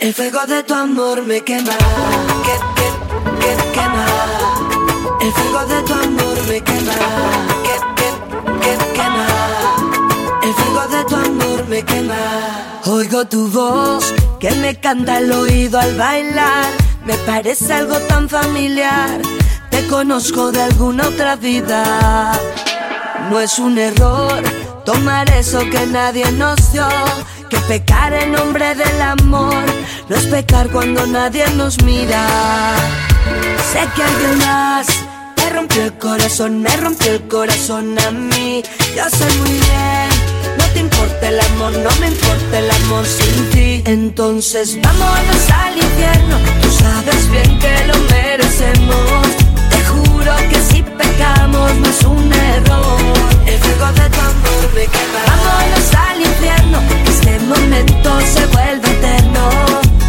El fuego de tu amor me quema, que, que, que, quema. El fuego de tu amor me quema, que, que, que, quema. El fuego de tu amor me quema. Oigo tu voz que me canta al oído al bailar. Me parece algo tan familiar. Te conozco de alguna otra vida. No es un error tomar eso que nadie nos dio. Que pecar en nombre del amor no es pecar cuando nadie nos mira. Sé que alguien más me rompió el corazón, me rompió el corazón a mí. Yo sé muy bien, no te importa el amor, no me importa el amor sin ti. Entonces vámonos al infierno, tú sabes bien que lo merecemos. Te juro que si pecamos no es un error. El fuego de tu amor me quema. Vámonos al infierno, que este momento se vuelve eterno.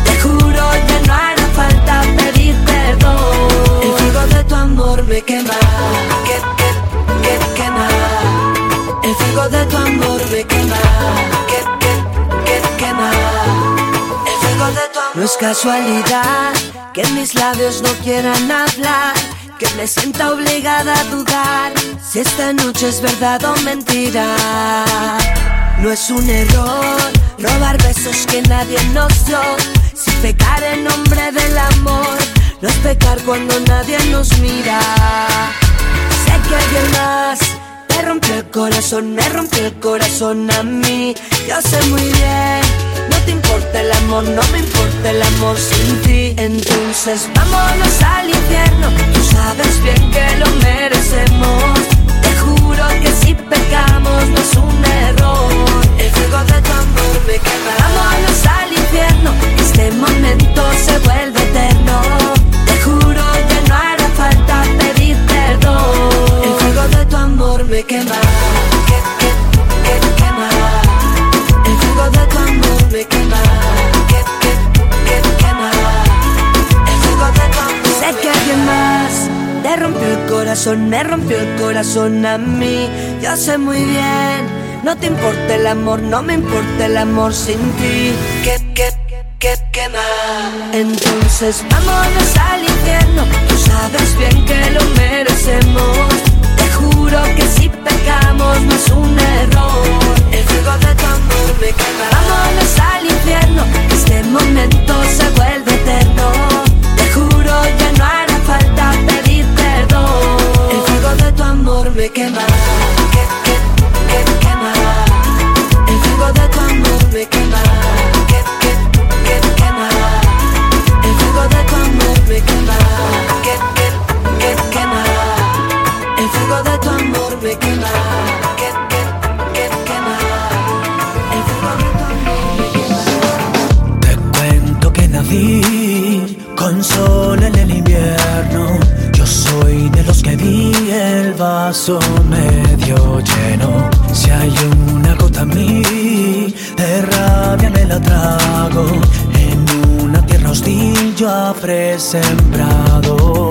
Te juro ya no hará falta pedir perdón. El fuego de tu amor me quema, que, que, que quema. El fuego de tu amor me quema, que, que, que quema. El fuego de tu amor. No es casualidad que mis labios no quieran hablar. Que me sienta obligada a dudar si esta noche es verdad o mentira. No es un error robar besos que nadie nos dio. Si pecar en nombre del amor, no es pecar cuando nadie nos mira. Sé que alguien más me rompió el corazón, me rompió el corazón a mí. Yo sé muy bien, no te importa el amor, no me importa el amor sin ti. Entonces vámonos al infierno, tú sabes bien que lo me rompió el corazón a mí. Yo sé muy bien. No te importa el amor, no me importa el amor sin ti. Que, que, que quema. Entonces vámonos al infierno. Tú sabes bien que lo merecemos. Te juro que si pecamos no es un error. El fuego de tu amor me quema. Vámonos al infierno. que Este momento se vuelve eterno. Te juro ya no hará me quema. Que, que, que quema. El fuego de tu amor me quema. Que, que, que quema. El fuego de tu amor me quema. Que, que, que quema. El fuego de tu amor me quema. Que, que, que. El fuego de tu amor me quema. Te cuento que nací con sol en el vaso medio lleno. Si hay una gota en mí de rabia me la trago. En una tierra hostil yo habré sembrado.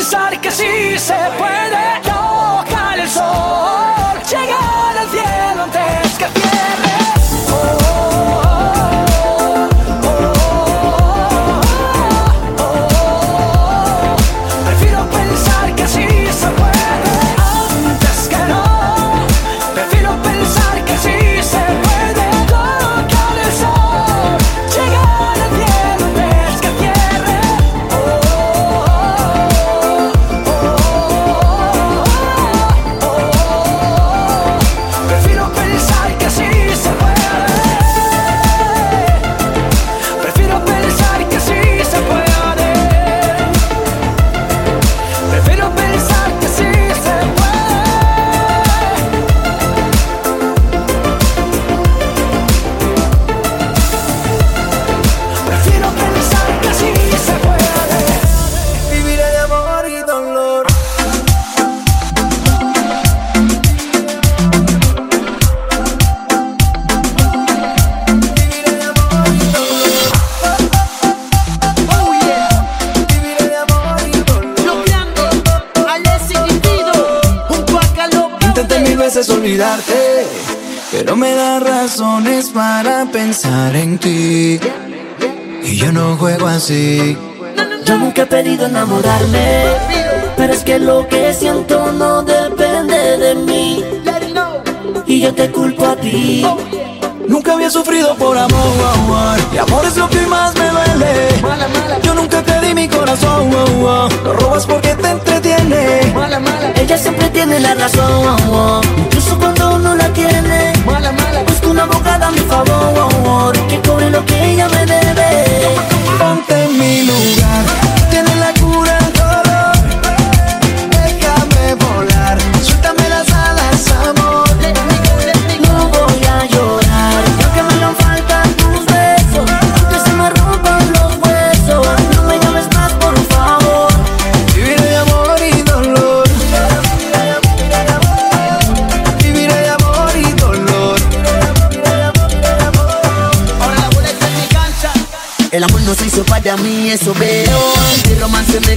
Pensar que sí se puede razones para pensar en ti. Y yo no juego así. Yo nunca he pedido enamorarme, pero es que lo que siento no depende de mí. Y yo te culpo a ti. Nunca había sufrido por amor, y amor es lo que más me duele. Yo nunca te di mi corazón, lo robas porque te entretiene. Ella siempre tiene la razón, incluso cuando no la tiene. Busco una abogada a mi favor, que cobre lo que ella me debe. Ponte en mi lugar,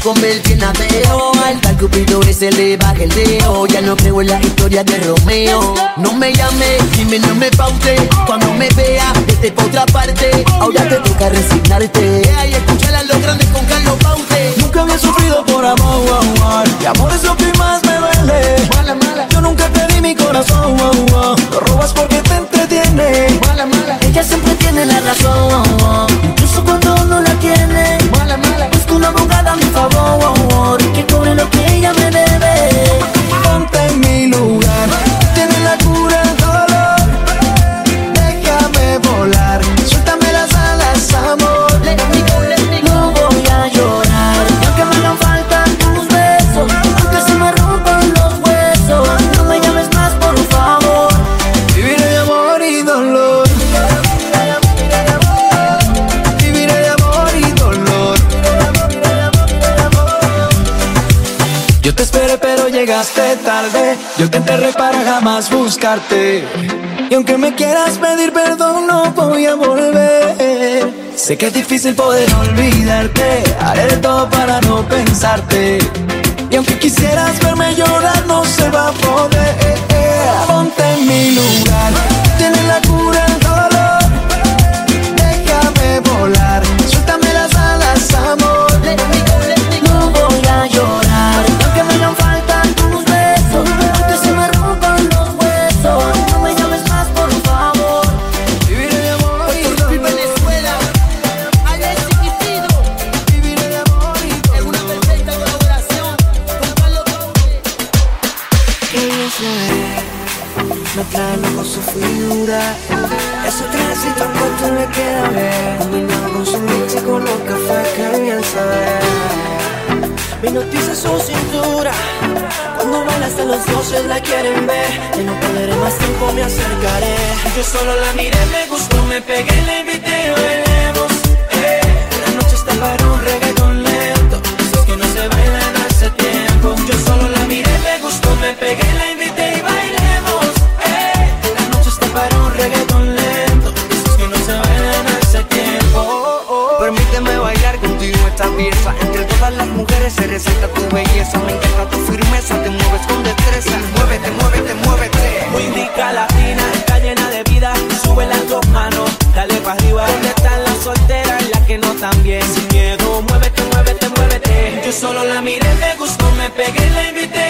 convierte en ateo. Al tal cupido se le baja el dedo. Ya no creo en la historia de Romeo. No me llame, dime no me paute. Cuando me vea, vete pa' otra parte. Ahora te toca resignarte. Y escuchar a los grandes con Carlos Paute. Nunca había sufrido por amor, y amor es lo que más me duele. Mala, mala, Yo nunca te di mi corazón, lo robas porque te entretiene. mala, mala. Ella siempre tiene la razón. Incluso cuando no la tiene. Mala, mala. Una abogada a mi favor. Que cobre lo que ella me debe. Llegaste tarde. Yo te enterré para jamás buscarte. Y aunque me quieras pedir perdón, no voy a volver. Sé que es difícil poder olvidarte. Haré todo para no pensarte. Y aunque quisieras verme llorar, no se va a poder. Ponte en mi lugar. Tiene la cura quieren Y no perderé más tiempo, me acercaré. Yo solo la miré, me gustó, me pegué, la invité, bailemos eh. La noche está para un reggaeton lento. Esos que no se bailan hace tiempo. Yo solo la miré, me gustó, me pegué, la invité y bailemos. Eh, la noche está para un reggaeton lento. Es que no se bailan hace tiempo. Permíteme bailar contigo esta pieza. Entre todas las mujeres se resalta tu belleza. Me encanta firmeza, te mueves con destreza. Muévete, muévete, muévete. Muy rica latina, está llena de vida. Sube las dos manos, dale para arriba. ¿Dónde están las solteras y las que no también? Sin miedo, muévete, muévete, muévete. Yo solo la miré, me gustó, me pegué, la invité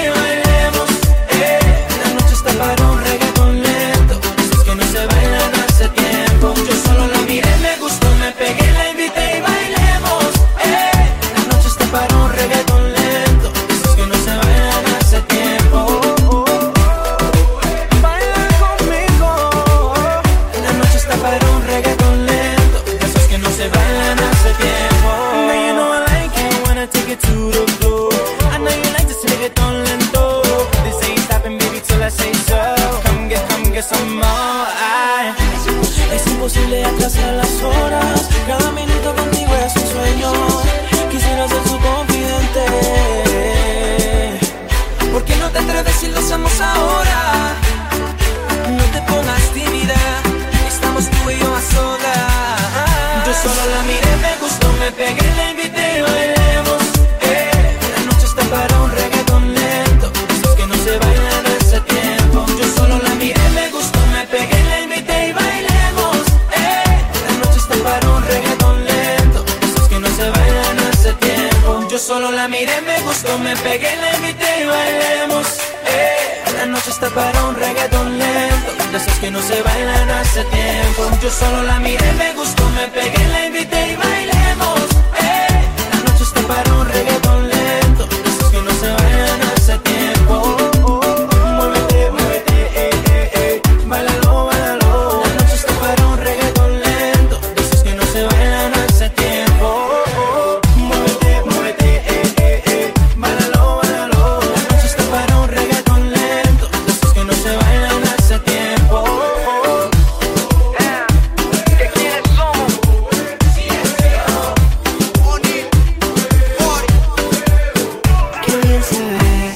se ve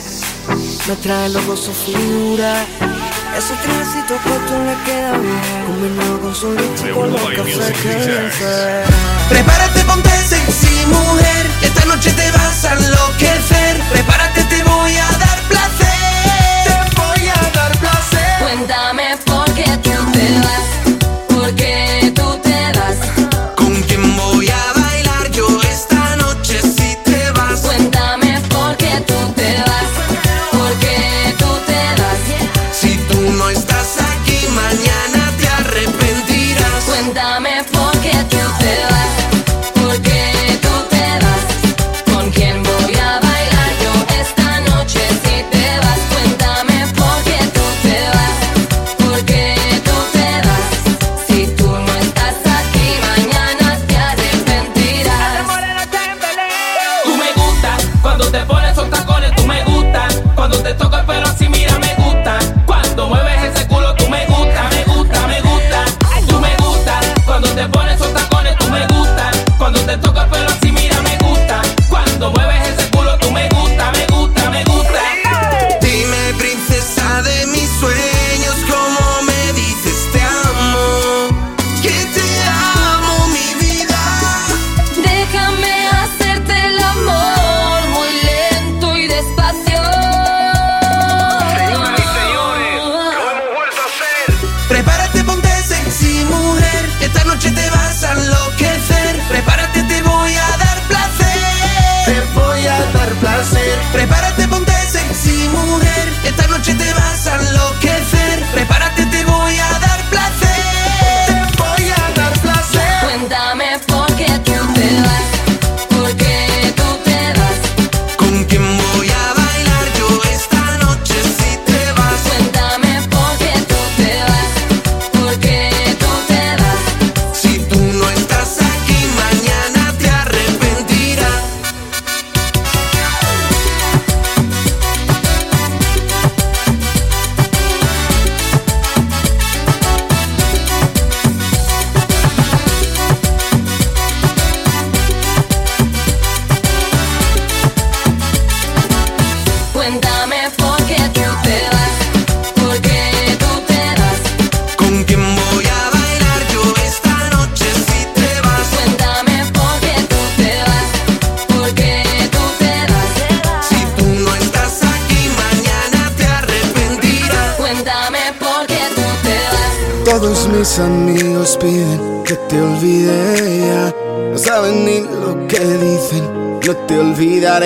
Me trae loco su figura. Ese tránsito corto le queda bien. Combinado con su leche con los cafés que Prepárate, ponte sexy, mujer. Esta noche te vas a enloquecer. Prepárate, te voy a dar placer. Te voy a dar placer. Cuéntame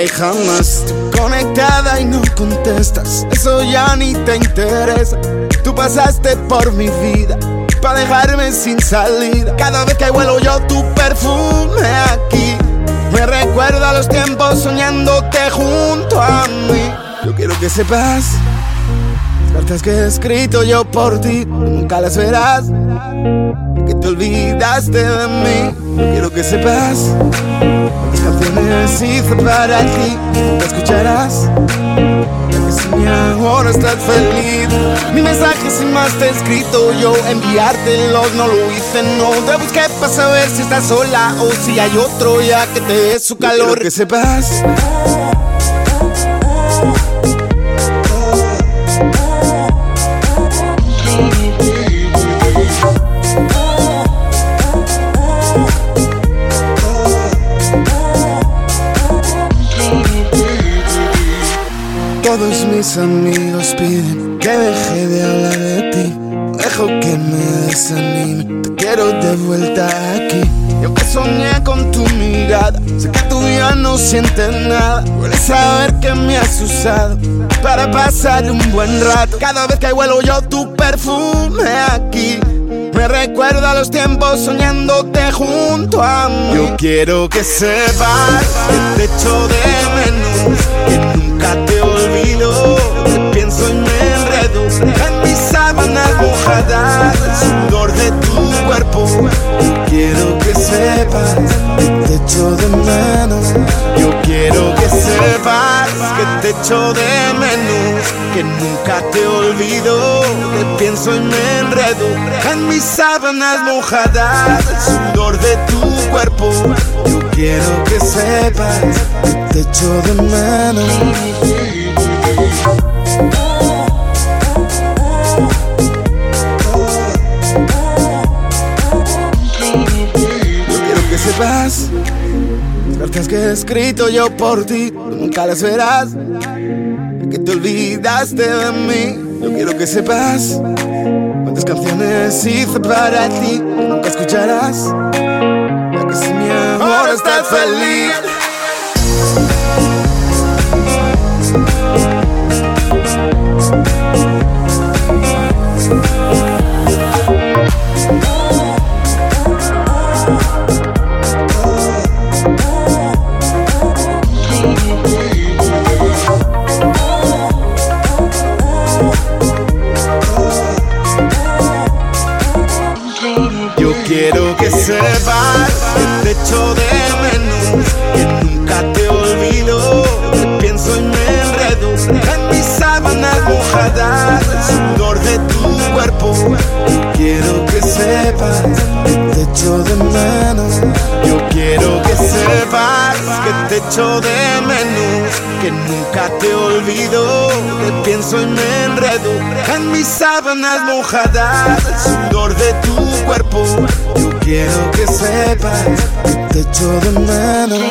olvidaré jamás. Tú conectada y no contestas. Eso ya ni te interesa. Tú pasaste por mi vida para dejarme sin salida. Cada vez que vuelo yo tu perfume aquí. Me recuerda los tiempos soñándote junto a mí. Yo quiero que sepas cartas que he escrito yo por ti, nunca las verás. Que te olvidaste de mí. Yo quiero que sepas canciones hice para ti, nunca escucharás. Si ahora estás feliz, mi mensaje sin más te he escrito yo. Enviártelos no lo hice, no te busqué para saber si estás sola o si hay otro ya que te dé su calor. Quiero que sepas. Mis amigos piden que deje de hablar de ti. Dejo que me desanime, te quiero de vuelta aquí. Yo que soñé con tu mirada, sé que tú ya no sientes nada. Puedes saber que me has usado para pasar un buen rato. Cada vez que vuelo yo tu perfume aquí. Me recuerda los tiempos soñándote junto a mí. Yo quiero que sepas que te echo de menos, el sudor de tu cuerpo. Quiero que sepas que te echo de menos. Yo quiero que sepas que te echo de menos, que nunca te olvido. Te pienso y me enredo en mis sábanas mojadas, sudor de tu cuerpo. Yo quiero que sepas que te echo de menos. Las cartas que he escrito yo por ti, tú nunca las verás. Que te olvidaste de mí. Yo quiero que sepas cuántas canciones hice para ti, nunca escucharás. Ya que si mi ahora estás feliz. Mojadas, el sudor de tu cuerpo. Yo quiero que sepas que te echo de menos.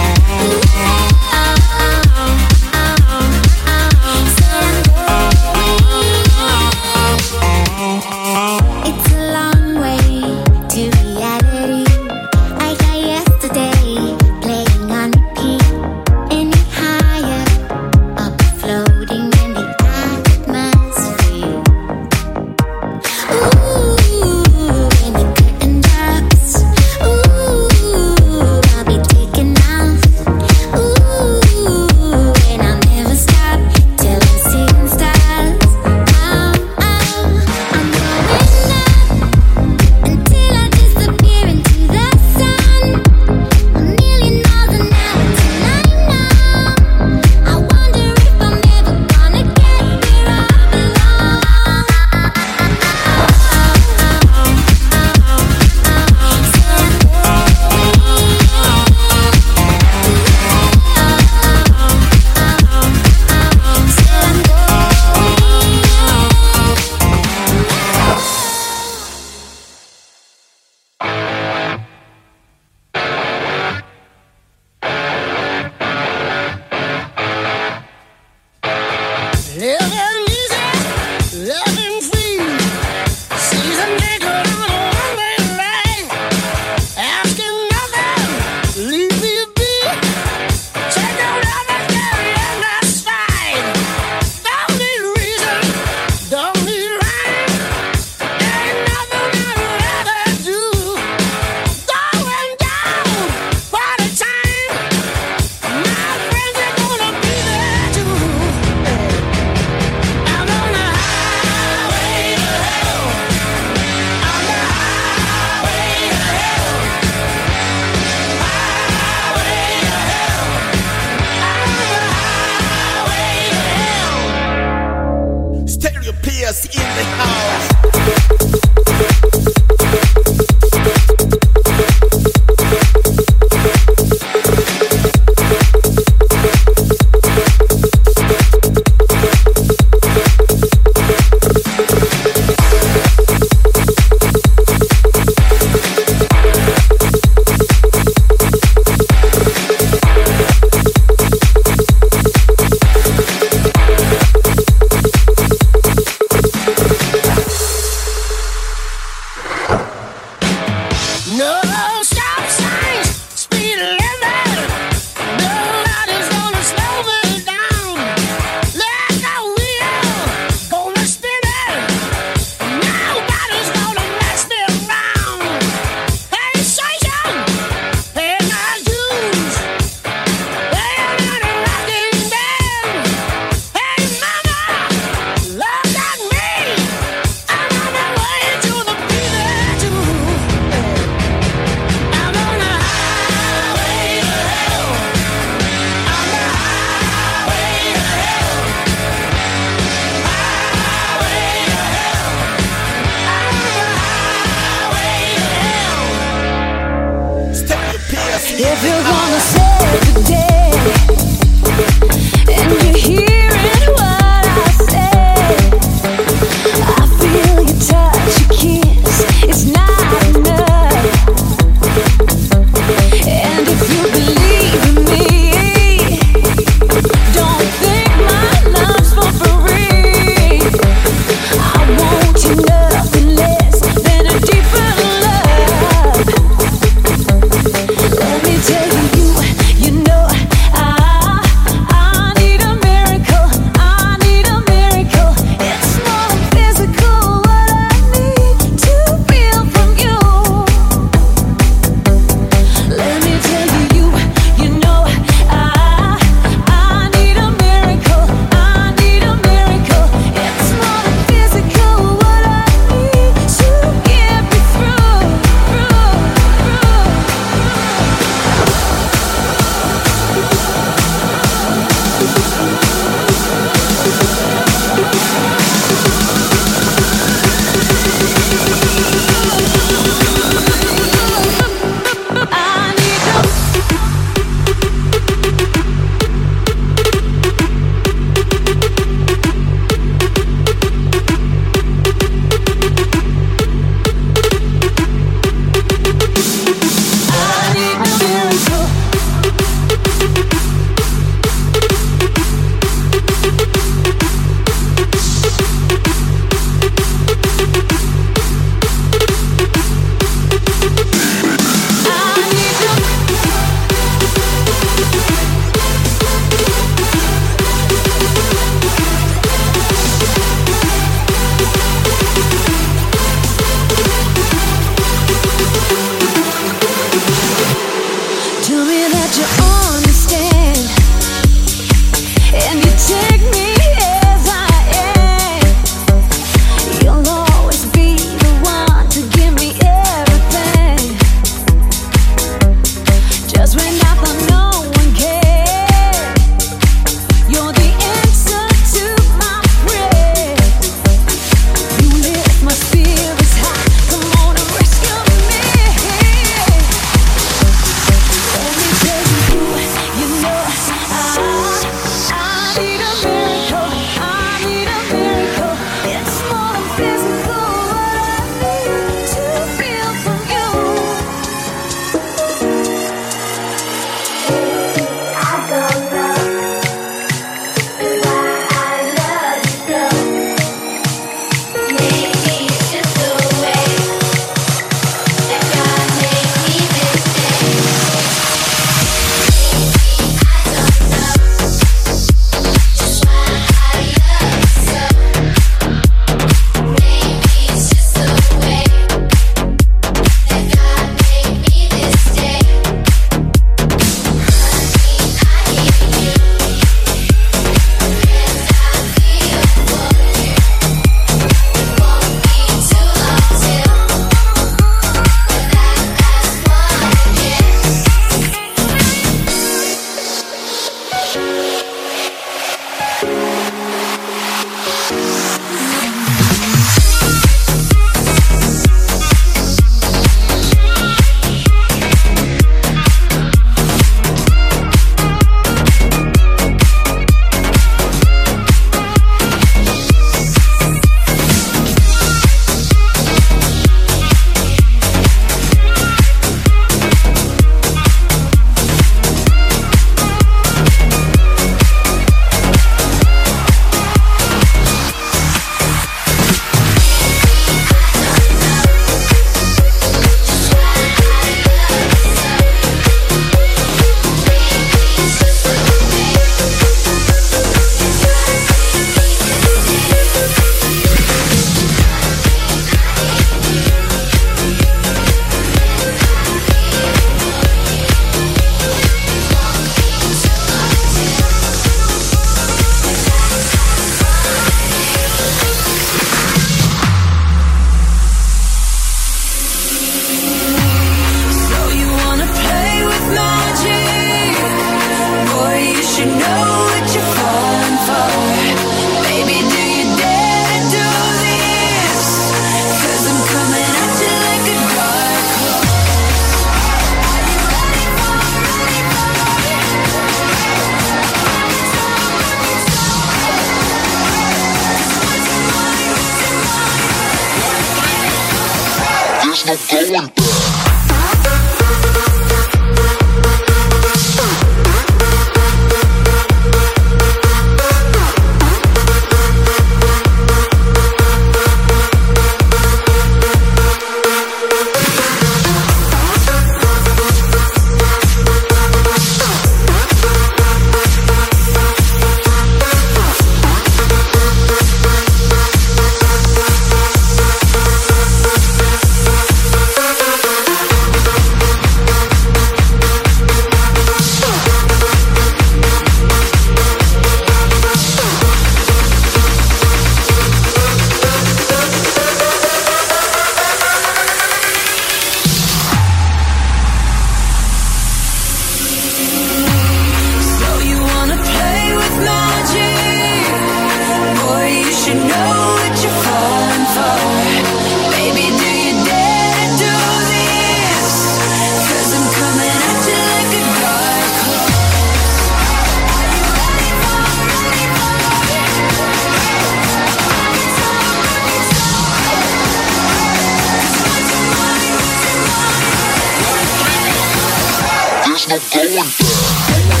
never going back.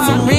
I'm sorry.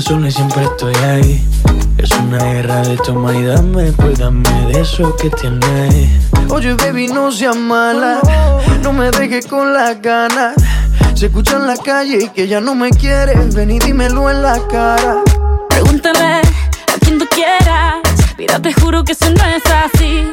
Sientes y siempre estoy ahí. Es una guerra de toma y dame, pues dame de eso que tienes. Oye, baby, no seas mala. No me dejes con las ganas. Se escucha en la calle y que ya no me quieres. Ven y dímelo en la cara. Pregúntale a quien tú quieras. Mira, te juro que eso no es así.